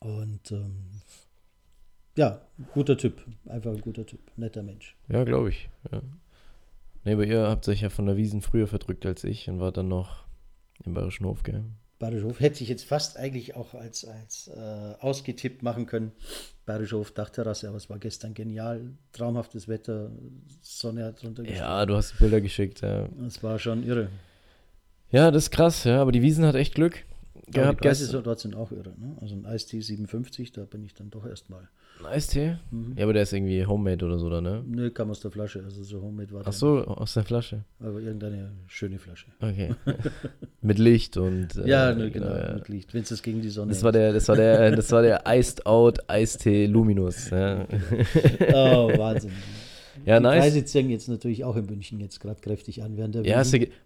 Und ähm, ja, guter Typ, einfach ein guter Typ, netter Mensch. Ja, glaube ich. Ja. Nee, aber ihr habt euch ja von der Wiesen früher verdrückt als ich und wart dann noch im Bayerischen Hof, gell? Bayerischer Hof hätte ich jetzt fast eigentlich auch als, als äh, ausgetippt machen können. Bayerischer Hof Dachterrasse, aber es war gestern genial, traumhaftes Wetter, Sonne hat drunter Ja, du hast Bilder geschickt, ja. Es war schon irre. Ja, das ist krass, ja, aber die Wiesen hat echt Glück gehabt die Preise gestern. dort sind auch irre. Ne? Also ein Eistee 57, da bin ich dann doch erstmal. Ein Eistee? Mhm. Ja, aber der ist irgendwie homemade oder so, oder ne? Nö, kam aus der Flasche, also so homemade war Ach der so, aus der Flasche. nicht. Aber irgendeine schöne Flasche. Okay. Mit Licht und äh, ja, ne, genau, ja. mit Licht, wenn es das gegen die Sonne Das war der, das war der, das war der Iced Out Eistee Luminus. Ja, Oh, Wahnsinn. ja die nice. Preise ziehen jetzt natürlich auch in München jetzt gerade kräftig an während der Ja,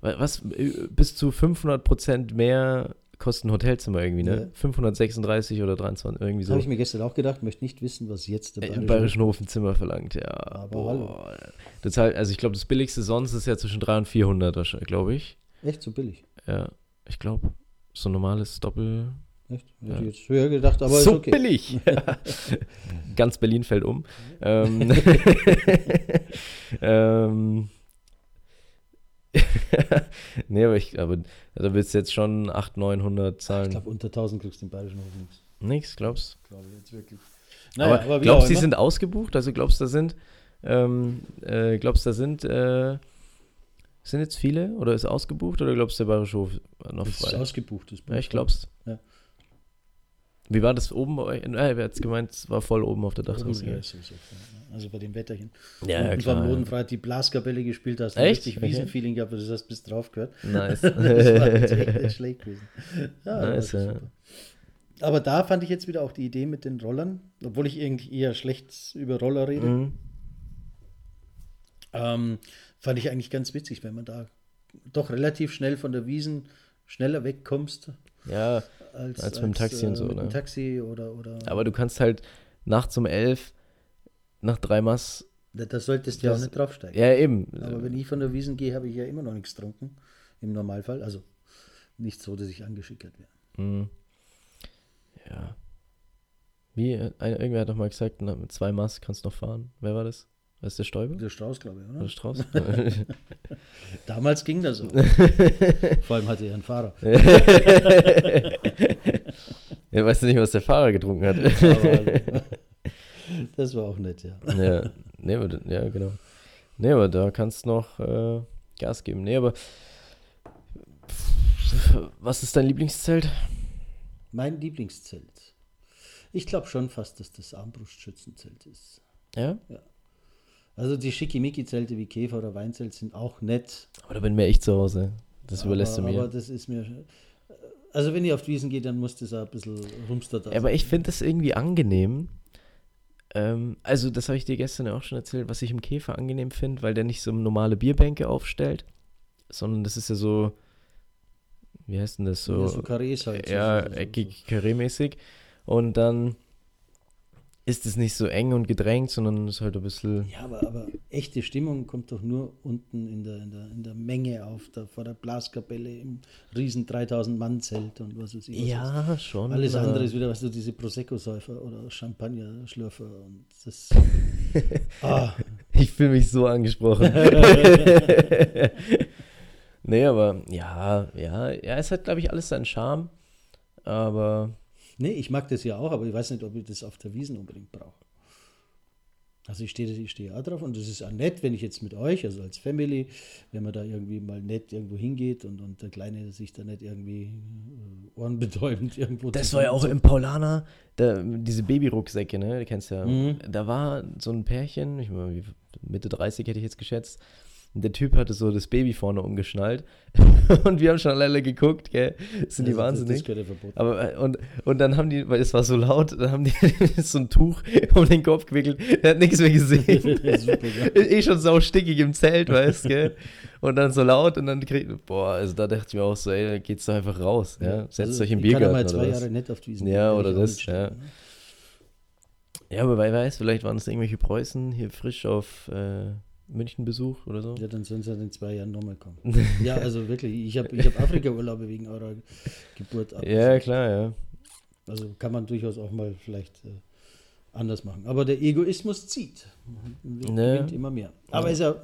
was, bis zu 500% mehr kosten Hotelzimmer irgendwie, ne? Ja. 536 oder 23, irgendwie so. habe ich mir gestern auch gedacht, möchte nicht wissen, was jetzt der Äh, Bayerische Im Bayerischen Hof ein Zimmer verlangt, ja. Aber hallo. Das halt, also ich glaube, das billigste sonst ist ja zwischen 300 und 400, wahrscheinlich, glaube ich. Echt so billig. Ja, ich glaube. So ein normales Doppel. Echt? Hätte Ja. ich jetzt höher gedacht, aber so ist okay. billig. Ganz Berlin fällt um. Ähm, ähm, nee, aber ich, aber da willst du jetzt schon 800, 900 Ich zahlen. glaube, unter 1000 kriegst du den Bayerischen Hof nichts. Nichts, glaubst Glaube ich jetzt wirklich. du? aber, wie glaubst du, die sind ausgebucht? Also glaubst du, da sind, ähm, äh, glaubst du, da sind, äh, sind jetzt viele oder ist ausgebucht oder glaubst du, der Bayerische Hof noch Das ist frei? ausgebucht. Das Ja, ich glaub's. Ja. Wie war das oben bei euch? Äh, wer hat's gemeint, es war voll oben auf der Dachterrasse. Ja, also bei dem Wetterchen. Ja, ja, und klar. beim Bodenfrei die Blaskapelle gespielt hast, Echt? richtig. Wiesenfeeling gehabt, das hast bis drauf gehört. Nice. das war jetzt echt nicht schlecht gewesen. Ja, Nice, ja. super. Aber da fand ich jetzt wieder auch die Idee mit den Rollern, obwohl ich irgendwie eher schlecht über Roller rede, Mhm. ähm, fand ich eigentlich ganz witzig, wenn man da doch relativ schnell von der Wiesen schneller wegkommst Ja, als, Als mit dem Taxi und so, mit dem ne? Taxi oder, oder aber du kannst halt nachts um elf nach drei Mass. da, solltest du ja auch nicht draufsteigen. Ja, eben. Aber wenn ich von der Wiesen gehe, habe ich ja immer noch nichts getrunken. Im Normalfall. Also nicht so, dass ich angeschickert wäre. Mhm. Ja. Wie, äh, ein, irgendwer hat doch mal gesagt, na, mit zwei Mass kannst du noch fahren. Wer war das? Das der Stäuber? Der Strauß, glaube ich, Oder oder? Strauß? Damals ging das so. Vor allem hatte er einen Fahrer. ja, weißt du nicht, was der Fahrer getrunken hat? Das war auch nett, ja. ja, nee, aber, ja, genau. Nee, aber da kannst du noch äh, Gas geben. Nee, aber was ist dein Lieblingszelt? Mein Lieblingszelt. Ich glaube schon fast, dass das Armbrustschützenzelt ist. Ja? Also die Schickimicki-Zelte wie Käfer oder Weinzelt sind auch nett. Aber da bin mir echt zu Hause. Das überlässt aber, du mir. Aber das ist mir. Also wenn ich auf die Wiesen gehe, dann muss das auch ein bisschen rumster da Ja, aber ich finde das irgendwie angenehm. Ähm, also, das habe ich dir gestern ja auch schon erzählt, was ich im Käfer angenehm finde, weil der nicht so normale Bierbänke aufstellt, sondern das ist ja so, wie heißt denn das? So, ja, so Karrees halt. ja, eckig, karree-mäßig. Und dann ist es nicht so eng und gedrängt, sondern ist halt ein bisschen. Ja, aber, aber echte Stimmung kommt doch nur unten in der, in der, in der Menge auf, da vor der Blaskapelle im riesen 3000-Mann-Zelt und was weiß ich. was Ja, schon. Alles andere ist wieder, was du, diese Prosecco-Säufer oder Champagner-Schlürfer und das. ah, Ich fühle mich so angesprochen. nee, aber ja, ja, ja, es hat, glaube ich, alles seinen Charme. Aber nee, ich mag das ja auch, aber ich weiß nicht, ob ich das auf der Wiesen unbedingt brauche. Also ich stehe ich stehe auch drauf und es ist auch nett, wenn ich jetzt mit euch, also als Family, wenn man da irgendwie mal nett irgendwo hingeht und, und der Kleine sich da nicht irgendwie äh, ohrenbetäubend irgendwo das war ja auch im Paulaner, da, diese Babyrucksäcke, ne? Du kennst ja. Mhm. Da war so ein Pärchen, ich meine, Mitte 30 hätte ich jetzt geschätzt. Und der Typ hatte so das Baby vorne umgeschnallt. und wir haben schon alle geguckt, gell? Sind die Also, das- wahnsinnig? Das gehört ja verboten. Aber, äh, und, und dann haben die, weil es war so laut, dann haben die so ein Tuch um den Kopf gewickelt. Der hat nichts mehr gesehen. Super, eh schon saustickig im Zelt, weißt du, gell? Und dann so laut und dann kriegt, boah, also da dachte ich mir auch so, ey, geht's doch einfach raus, ja? Setzt Also, euch im ich kann Biergarten mal zwei. Jahre nicht auf diesen Ja, oder das, stehen, ja. ne? Ja, aber wer weiß, vielleicht waren es irgendwelche Preußen hier frisch auf äh, München-Besuch oder so. Ja, dann sollen sie halt in zwei Jahren nochmal kommen. ja, also wirklich, ich habe ich hab Afrika-Urlaube wegen eurer Geburt ab. Ja, klar, ja. Also kann man durchaus auch mal vielleicht äh, anders machen. Aber der Egoismus zieht. Wird Ne. gewinnt immer mehr. Aber Ist ja,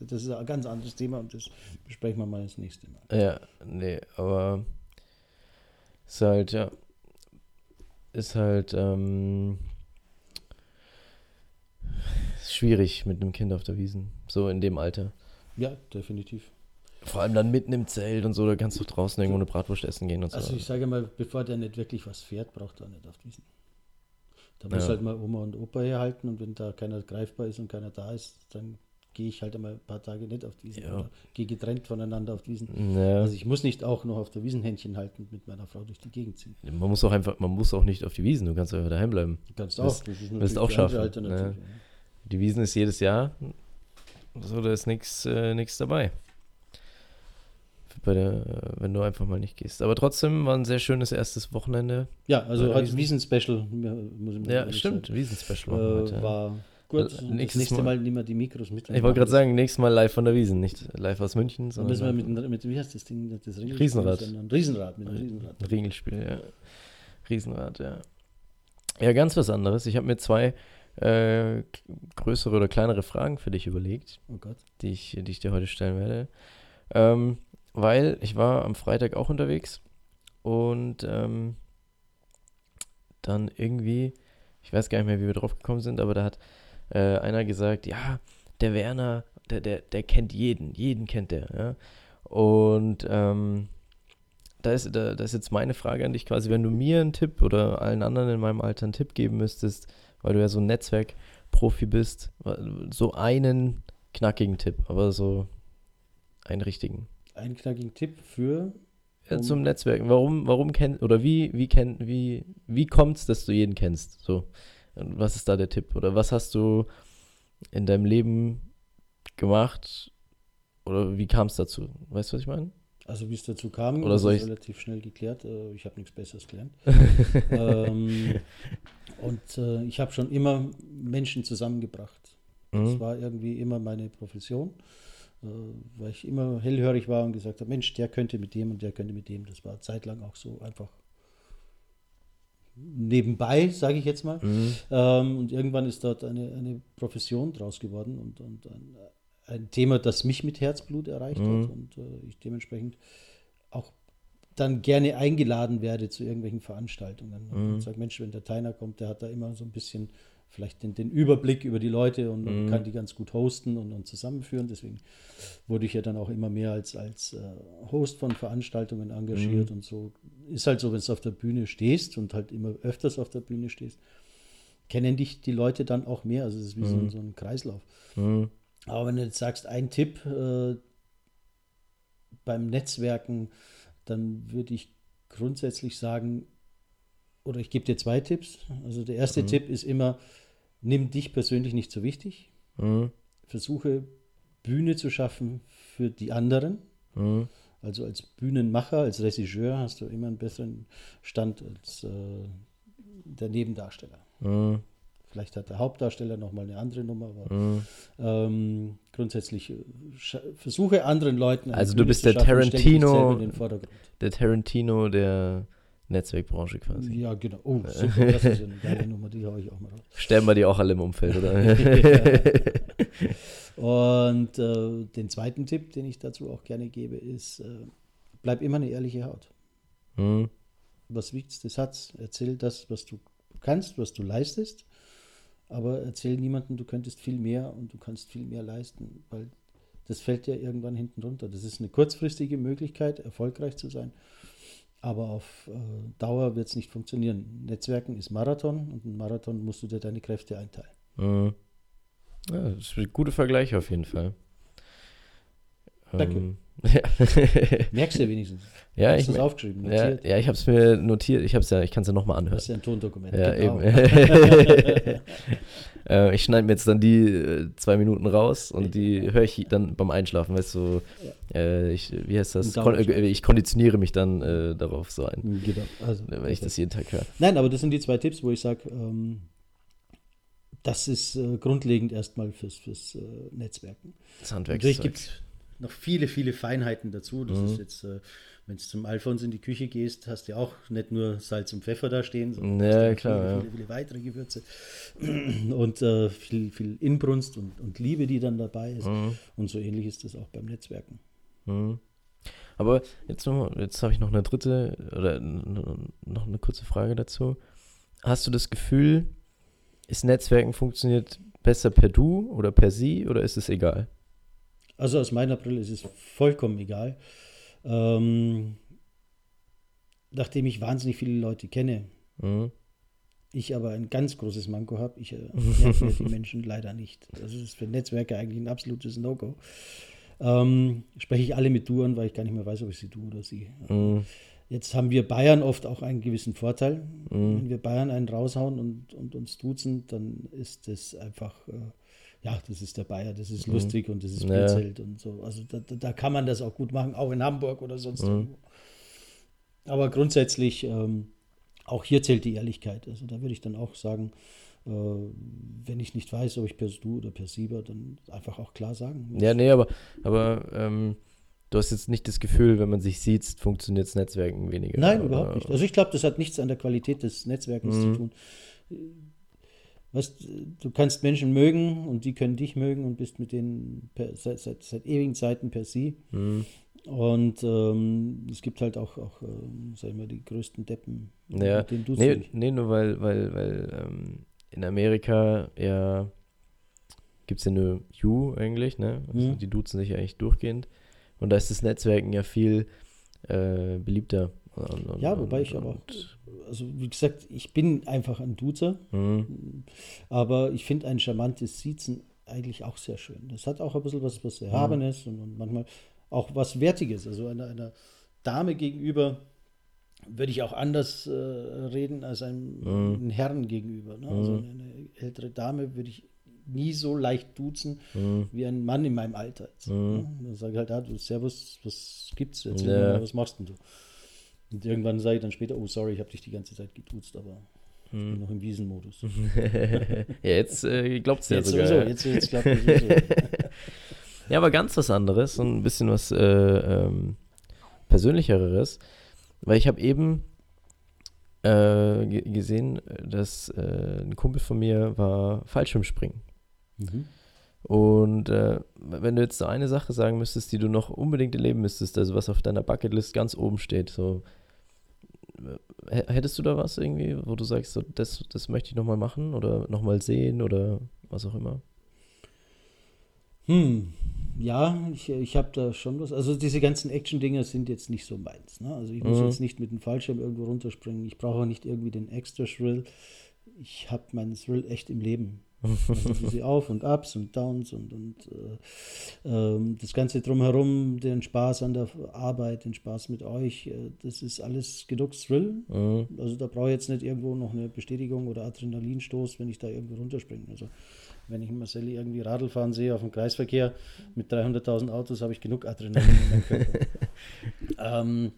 das ist ja ein ganz anderes Thema und das besprechen wir mal das nächste Mal. Ja, nee, aber ist halt, ja, ist halt, ähm, schwierig mit einem Kind auf der Wiesen, so in dem Alter. Ja, definitiv. Vor allem dann mitten im Zelt und so, da kannst du draußen irgendwo eine Bratwurst essen gehen und so. Also ich sage mal, bevor der nicht wirklich was fährt, braucht er nicht auf diesen. Da muss Ja. halt mal Oma und Opa herhalten und wenn da keiner greifbar ist und keiner da ist, dann gehe ich halt einmal ein paar Tage nicht auf diesen Ja. oder gehe getrennt voneinander auf diesen. ja, Also ich muss nicht auch noch auf der Wiesen Händchen halten und mit meiner Frau durch die Gegend ziehen. man muss auch einfach, man muss auch nicht auf die Wiesen, du kannst einfach daheim bleiben. Du kannst auch. Das ist wirst natürlich auch die schaffen, Alternative, ja. Die Wiesen ist jedes Jahr, so, da ist nichts äh, nix dabei. Bei der, äh, wenn du einfach mal nicht gehst. Aber trotzdem war ein sehr schönes erstes Wochenende. Ja, also heute Wiesen-Special, ja, stimmt. Wiesen-Special. Äh, war gut. Also, das nächstes nächste Mal- Mal nehmen wir die Mikros mit. Ich wollte gerade sagen, nächstes Mal live von der Wiesen, nicht live aus München, Dann sondern müssen wir mit, mit, wie heißt das Ding? Das Ringelspiel, Riesenrad. Riesenrad, mit dem Riesenrad. Ein Ringelspiel, ja. Riesenrad, ja. Ja, ganz was anderes. Ich habe mir zwei äh, größere oder kleinere Fragen für dich überlegt, Oh Gott. die ich, die ich dir heute stellen werde. Ähm, weil ich war am Freitag auch unterwegs und ähm, dann irgendwie, ich weiß gar nicht mehr, wie wir drauf gekommen sind, aber da hat äh, einer gesagt, ja, der Werner, der, der, der kennt jeden, jeden kennt der, ja. Und ähm, da ist, da, da ist jetzt meine Frage an dich quasi, wenn du mir einen Tipp oder allen anderen in meinem Alter einen Tipp geben müsstest, weil du ja so ein Netzwerkprofi bist, so einen knackigen Tipp, aber so einen richtigen. Einen knackigen Tipp für ja, zum Netzwerken. Warum, warum kennt oder wie, wie kennt, wie, wie kommt's, dass du jeden kennst? So. Was ist da der Tipp? Oder was hast du in deinem Leben gemacht? Oder wie kam es dazu? Weißt du, was ich meine? Also wie es dazu kam, Oder soll ich- relativ schnell geklärt. Äh, Ich habe nichts Besseres gelernt. ähm, und äh, ich habe schon immer Menschen zusammengebracht. Das Mhm. war irgendwie immer meine Profession, äh, weil ich immer hellhörig war und gesagt habe, Mensch, der könnte mit dem und der könnte mit dem. Das war zeitlang auch so einfach nebenbei, sage ich jetzt mal. Mhm. Ähm, und irgendwann ist dort eine, eine Profession draus geworden und, und ein, ein Thema, das mich mit Herzblut erreicht Mhm. hat und äh, ich dementsprechend auch dann gerne eingeladen werde zu irgendwelchen Veranstaltungen. Mhm. Und sage, Mensch, wenn der Teiner kommt, der hat da immer so ein bisschen vielleicht den, den Überblick über die Leute und, und Mhm. kann die ganz gut hosten und, und zusammenführen. Deswegen wurde ich ja dann auch immer mehr als, als äh, Host von Veranstaltungen engagiert Mhm. und so. Ist halt so, wenn du auf der Bühne stehst und halt immer öfters auf der Bühne stehst, kennen dich die Leute dann auch mehr. Also es ist wie so, ein, Mhm. so ein Kreislauf. Mhm. Aber wenn du jetzt sagst, ein Tipp äh, beim Netzwerken, dann würde ich grundsätzlich sagen, oder ich gebe dir zwei Tipps. Also der erste Mhm. Tipp ist immer, nimm dich persönlich nicht so wichtig. Mhm. Versuche Bühne zu schaffen für die anderen. Mhm. Also als Bühnenmacher, als Regisseur hast du immer einen besseren Stand als äh, der Nebendarsteller. Mhm. Vielleicht hat der Hauptdarsteller nochmal eine andere Nummer, aber Mhm. ähm, grundsätzlich äh, versuche anderen Leuten. Also du Bühne bist der schaffen Tarantino-. Der Tarantino der Netzwerkbranche quasi. Ja, genau. Oh, super, das ist eine geile Nummer, die haue ich auch mal raus. Sterben wir die auch alle im Umfeld, oder? Und äh, den zweiten Tipp, den ich dazu auch gerne gebe, ist, äh, bleib immer eine ehrliche Haut. mhm. Was wichtigste Satz, erzähl das, was du kannst, was du leistest, aber erzähl niemandem, du könntest viel mehr und du kannst viel mehr leisten, weil das fällt dir irgendwann hinten runter. Das ist eine kurzfristige Möglichkeit, erfolgreich zu sein, aber auf äh, Dauer wird es nicht funktionieren. Netzwerken ist Marathon und ein Marathon musst du dir deine Kräfte einteilen. Mhm. Ja, das ist ein guter Vergleich auf jeden Fall. Danke. Ähm, ja. Merkst du ja wenigstens. ja, Hast ich, es aufgeschrieben, ja, notiert. ja, ich habe es mir notiert. Ich ja, ich kann es ja nochmal anhören. Das ist ja ein Tondokument. Ja, genau. eben. äh, ich schneide mir jetzt dann die äh, zwei Minuten raus und die höre ich dann beim Einschlafen, weißt du, äh, ich, wie heißt das? Kon äh, ich konditioniere mich dann äh, darauf so ein, Genau. Also, wenn ich das jeden Tag höre. Nein, aber das sind die zwei Tipps, wo ich sage, ähm, das ist äh, grundlegend erstmal fürs, fürs Netzwerken. Das Handwerkszeug. Noch viele, viele Feinheiten dazu. Das Mhm. ist jetzt, äh, wenn du zum Alfons in die Küche gehst, hast du ja auch nicht nur Salz und Pfeffer da stehen, sondern Ja, klar, viele, ja. viele, viele weitere Gewürze und äh, viel, viel Inbrunst und, und Liebe, die dann dabei ist. Mhm. Und so ähnlich ist das auch beim Netzwerken. Mhm. Aber jetzt, noch, jetzt habe ich noch eine dritte oder noch eine kurze Frage dazu. Hast du das Gefühl, ist Netzwerken funktioniert besser per Du oder per Sie oder ist es egal? Also aus meiner Brille ist es vollkommen egal. Ähm, nachdem ich wahnsinnig viele Leute kenne, Mhm. ich aber ein ganz großes Manko habe, ich äh, die Menschen leider nicht. Das ist für Netzwerke eigentlich ein absolutes No-Go. Ähm, spreche ich alle mit Du an, weil ich gar nicht mehr weiß, ob ich sie du oder sie. Mhm. Jetzt haben wir Bayern oft auch einen gewissen Vorteil. Mhm. Wenn wir Bayern einen raushauen und, und uns duzen, dann ist das einfach, äh, ja, das ist der Bayer, das ist Mhm. lustig und das ist Ja. Bielzelt und so. Also da, da da kann man das auch gut machen, auch in Hamburg oder sonst Mhm. irgendwo. Aber grundsätzlich, ähm, auch hier zählt die Ehrlichkeit. Also da würde ich dann auch sagen, äh, wenn ich nicht weiß, ob ich per Du oder per Sieber, dann einfach auch klar sagen. Ja, nee, aber, aber ähm, du hast jetzt nicht das Gefühl, wenn man sich sieht, funktioniert das Netzwerken weniger. Nein, oder? überhaupt nicht. Also ich glaube, das hat nichts an der Qualität des Netzwerkens Mhm. zu tun. Weißt, du kannst Menschen mögen und die können dich mögen und bist mit denen per, seit, seit, seit ewigen Zeiten per sie. Mhm. Und ähm, es gibt halt auch, auch ähm, sag ich mal, die größten Deppen, Ja, mit denen du Nee, nee, nur weil, weil, weil ähm, in Amerika ja gibt es ja nur You eigentlich, ne? Also Mhm. die duzen sich ja eigentlich durchgehend. Und da ist das Netzwerken ja viel äh, beliebter. Und, und, ja, wobei ich aber, also wie gesagt, ich bin einfach ein Duzer, mhm. aber ich finde ein charmantes Siezen eigentlich auch sehr schön. Das hat auch ein bisschen was, was Erhabenes mhm. und, und, manchmal auch was Wertiges. Also einer, einer Dame gegenüber würde ich auch anders äh, reden als einem, mhm. einem Herrn gegenüber. Ne? Also mhm. eine ältere Dame würde ich nie so leicht duzen mhm. wie ein Mann in meinem Alter. Jetzt, mhm. ne? Dann sage ich halt, ah, du Servus, was gibt's? Erzähl ja. was machst denn du? Und irgendwann sage ich dann später, oh sorry, ich habe dich die ganze Zeit geduzt, aber ich bin hm. noch im Wiesenmodus. ja, jetzt äh, glaubt es ja sogar. Sowieso, jetzt, jetzt glaubt es sowieso. ja, aber ganz was anderes und ein bisschen was äh, ähm, Persönlicheres. Weil ich habe eben äh, gesehen, dass äh, ein Kumpel von mir war Fallschirmspringen. Mhm. Und äh, wenn du jetzt so eine Sache sagen müsstest, die du noch unbedingt erleben müsstest, also was auf deiner Bucketlist ganz oben steht, so hättest du da was irgendwie, wo du sagst, so, das, das möchte ich nochmal machen oder nochmal sehen oder was auch immer? Hm, ja, ich, ich habe da schon was. Also diese ganzen Action-Dinger sind jetzt nicht so meins. Ne? Also ich muss mhm. jetzt nicht mit dem Fallschirm irgendwo runterspringen. Ich brauche auch nicht irgendwie den Extra-Thrill. Ich habe meinen Thrill echt im Leben. Also diese Auf und Ups und Downs und, und äh, äh, das Ganze drumherum, den Spaß an der Arbeit, den Spaß mit euch, äh, das ist alles genug Thrill. Mhm. Also da brauche ich jetzt nicht irgendwo noch eine Bestätigung oder Adrenalinstoß, wenn ich da irgendwo runterspringe. Also wenn ich Marcelli irgendwie Radl fahren sehe auf dem Kreisverkehr mit 300.000 Autos, habe ich genug Adrenalin in meinem Körper. ähm,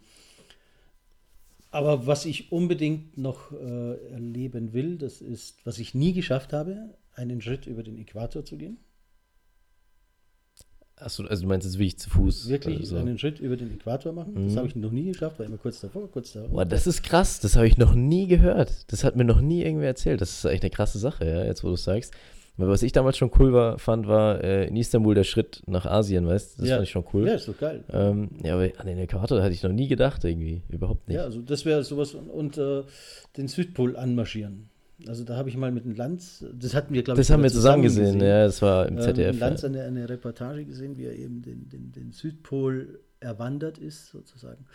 aber was ich unbedingt noch äh, erleben will, das ist, was ich nie geschafft habe, einen Schritt über den Äquator zu gehen. Achso, also du meinst jetzt wirklich zu Fuß? Wirklich also. einen Schritt über den Äquator machen. Mhm. Das habe ich noch nie geschafft, war immer kurz davor, kurz davor. Boah, das ist krass, das habe ich noch nie gehört. Das hat mir noch nie irgendwer erzählt. Das ist echt eine krasse Sache, ja, jetzt wo du es sagst. Weil was ich damals schon cool war, fand, war äh, in Istanbul der Schritt nach Asien, weißt du? Das ja. fand ich schon cool. Ja, ist doch geil. Ähm, ja, aber an den Äquator hatte ich noch nie gedacht, irgendwie. Überhaupt nicht. Ja, also das wäre sowas und, und äh, den Südpol anmarschieren. Also da habe ich mal mit einem Lanz, das hatten wir, glaube ich, Das haben wir zusammen gesehen, gesehen, ja, das war im ZDF. Ähm, Lanz eine, eine Reportage gesehen, wie er eben den, den, den Südpol erwandert ist, sozusagen.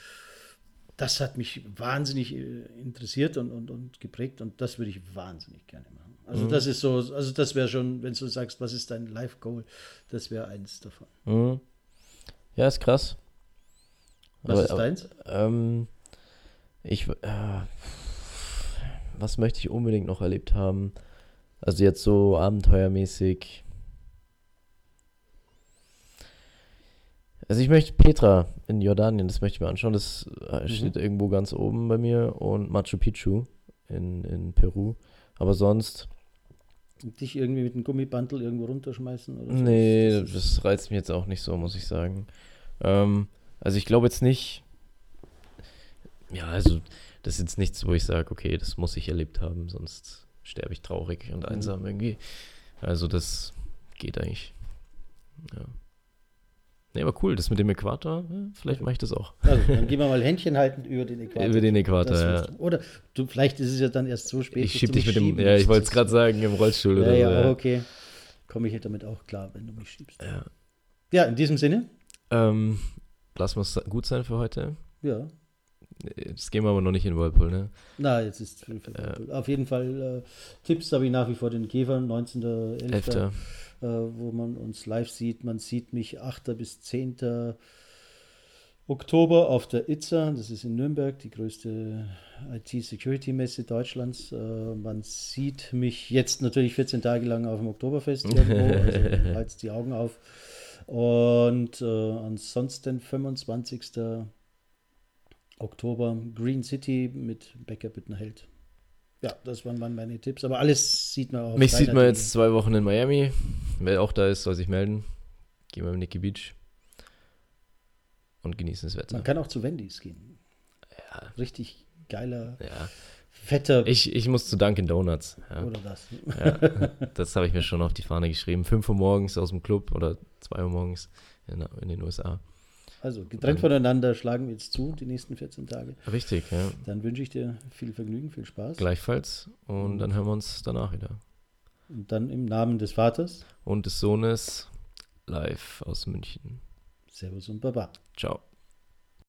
Das hat mich wahnsinnig äh, interessiert und, und, und geprägt und das würde ich wahnsinnig gerne machen. Also mhm. das ist so, also das wäre schon, wenn du sagst, was ist dein Life-Goal, das wäre eins davon. Mhm. Ja, ist krass. Was aber, ist deins? Ähm, ich, äh, was möchte ich unbedingt noch erlebt haben? Also jetzt so abenteuermäßig. Also ich möchte Petra in Jordanien, das möchte ich mir anschauen. Das äh, mhm. steht irgendwo ganz oben bei mir. Und Machu Picchu in, in Peru. Aber sonst. Dich irgendwie mit einem Gummibandel irgendwo runterschmeißen? Oder so? Nee, das, das reizt mich jetzt auch nicht so, muss ich sagen. Ähm, also ich glaube jetzt nicht. Ja, also das ist jetzt nichts, wo ich sage, okay, das muss ich erlebt haben, sonst sterbe ich traurig und mhm. einsam mhm. irgendwie. Also das geht eigentlich. Ja. Nee, aber cool, das mit dem Äquator, vielleicht mache ich das auch. Also, dann gehen wir mal Händchen halten über den Äquator. Über den Äquator, ja. Oder du, vielleicht ist es ja dann erst so spät. Ich schieb dich mit dem, ja, ich wollte es gerade sagen, im Rollstuhl ja, oder ja, so. Ja, okay. Komme ich damit auch klar, wenn du mich schiebst. Ja, ja in diesem Sinne. Ähm, lassen wir es gut sein für heute. Ja. Jetzt gehen wir aber noch nicht in Whirlpool, ne? Na, jetzt ist Whirlpool. Auf jeden Fall äh, Tipps habe ich nach wie vor den Käfern, 19.11., äh, wo man uns live sieht. Man sieht mich 8. bis 10. Oktober auf der ITSA, das ist in Nürnberg, die größte IT-Security-Messe Deutschlands. Äh, man sieht mich jetzt natürlich 14 Tage lang auf dem Oktoberfest irgendwo, also halt's die Augen auf. Und äh, ansonsten 25. Oktober Green City mit Becker Büttenheld. Ja, das waren meine Tipps. Aber alles sieht man auch. Mich sieht man jetzt zwei Wochen in Miami. Wer auch da ist, soll sich melden. Gehen wir mit Nicky Beach und genießen das Wetter. Man kann auch zu Wendy's gehen. Ja. Richtig geiler, ja. fetter. Ich, ich muss zu Dunkin' Donuts. Ja. Oder das. Ja, das habe ich mir schon auf die Fahne geschrieben. 5 Uhr morgens aus dem Club oder 2 Uhr morgens in, in den USA. Also getrennt voneinander schlagen wir jetzt zu, die nächsten 14 Tage. Richtig, ja. Dann wünsche ich dir viel Vergnügen, viel Spaß. Gleichfalls. Und dann hören wir uns danach wieder. Und dann im Namen des Vaters. Und des Sohnes live aus München. Servus und Baba. Ciao.